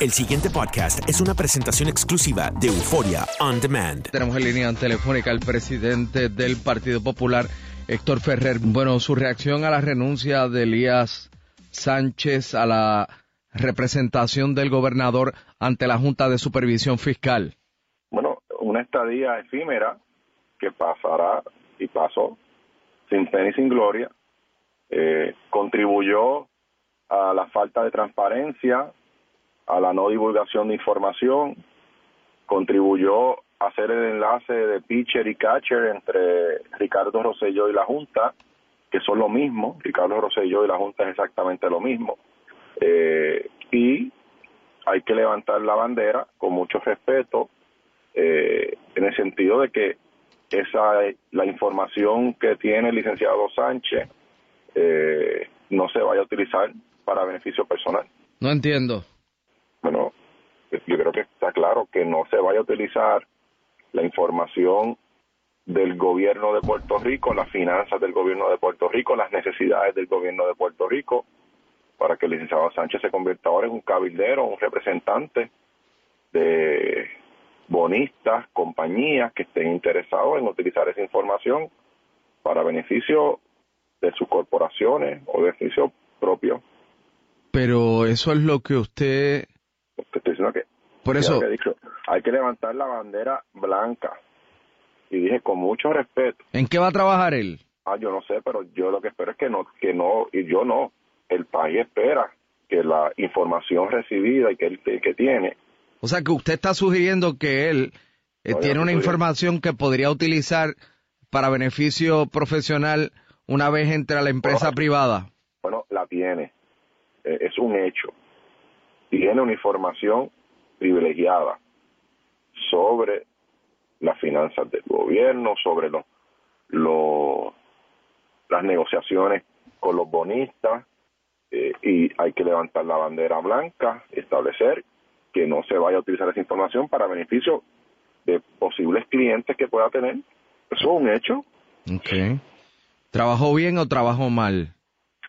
El siguiente podcast es una presentación exclusiva de Euforia On Demand. Tenemos en línea telefónica al presidente del Partido Popular, Héctor Ferrer. Bueno, su reacción a la renuncia de Elías Sánchez a la representación del gobernador ante la Junta de Supervisión Fiscal. bueno, una estadía efímera que pasará y pasó sin pena y sin gloria, eh, contribuyó a la falta de transparencia, a la no divulgación de información, contribuyó a hacer el enlace de pitcher y catcher entre Ricardo Rosselló y la Junta, que son lo mismo, Ricardo Rosselló y la Junta es exactamente lo mismo, eh, y hay que levantar la bandera con mucho respeto, eh, en el sentido de que esa la información que tiene el licenciado Sánchez eh, no se vaya a utilizar para beneficio personal. No entiendo. Bueno, yo creo que está claro que no se vaya a utilizar la información del gobierno de Puerto Rico, las finanzas del gobierno de Puerto Rico, las necesidades del gobierno de Puerto Rico, para que el licenciado Sánchez se convierta ahora en un cabildero, un representante de bonistas, compañías que estén interesados en utilizar esa información para beneficio de sus corporaciones o beneficio propio. Pero eso es lo que usted... Diciendo que Por eso, te he dicho, hay que levantar la bandera blanca. Y dije con mucho respeto. ¿en qué va a trabajar él? Ah, yo no sé, pero yo lo que espero es que no, que no, y yo no. El país espera que la información recibida y que él que tiene, O sea, que usted está sugiriendo que él eh, No, tiene una información que podría utilizar para beneficio profesional una vez entre a la empresa privada. bueno, la tiene. Eh, es un hecho. Tiene una información privilegiada sobre las finanzas del gobierno, sobre los, los- las negociaciones con los bonistas, eh, y hay que levantar la bandera blanca, establecer que no se vaya a utilizar esa información para beneficio de posibles clientes que pueda tener. Eso es un hecho. Okay. ¿Trabajó bien o trabajó mal?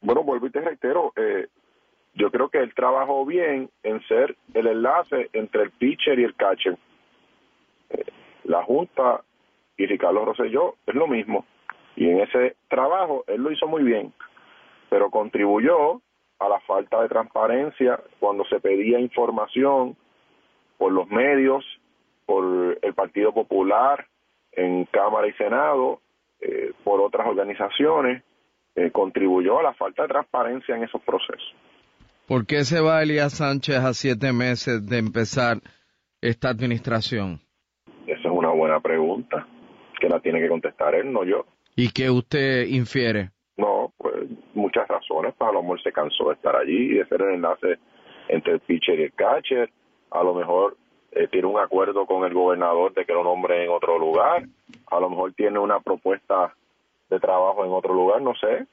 Bueno, vuelvo y te reitero, eh, yo creo que él trabajó bien en ser el enlace entre el pitcher y el catcher. Eh, la Junta y Ricardo Rosselló es lo mismo. Y en ese trabajo él lo hizo muy bien, pero contribuyó a la falta de transparencia cuando se pedía información por los medios, por el Partido Popular, en Cámara y Senado, eh, por otras organizaciones, eh, contribuyó a la falta de transparencia en esos procesos. ¿Por qué se va Elías Sánchez a siete meses de empezar esta administración? Esa es una buena pregunta, que la tiene que contestar él, no yo. ¿Y qué usted infiere? No, pues muchas razones, pues a lo mejor se cansó de estar allí y de ser el enlace entre el pitcher y el catcher, a lo mejor eh, tiene un acuerdo con el gobernador de que lo nombre en otro lugar, a lo mejor tiene una propuesta de trabajo en otro lugar, no sé,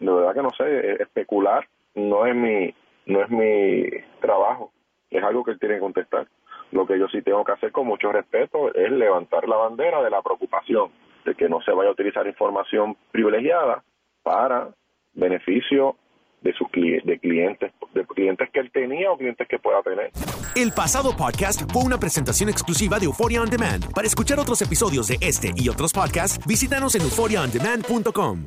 de verdad que no sé, especular no es mi no es mi trabajo, es algo que él tiene que contestar. Lo que yo sí tengo que hacer con mucho respeto es levantar la bandera de la preocupación de que no se vaya a utilizar información privilegiada para beneficio de sus cli- de clientes, de clientes que él tenía o clientes que pueda tener. El pasado podcast fue una presentación exclusiva de Euforia On Demand. Para escuchar otros episodios de este y otros podcasts, visítanos en euphoriaondemand.com.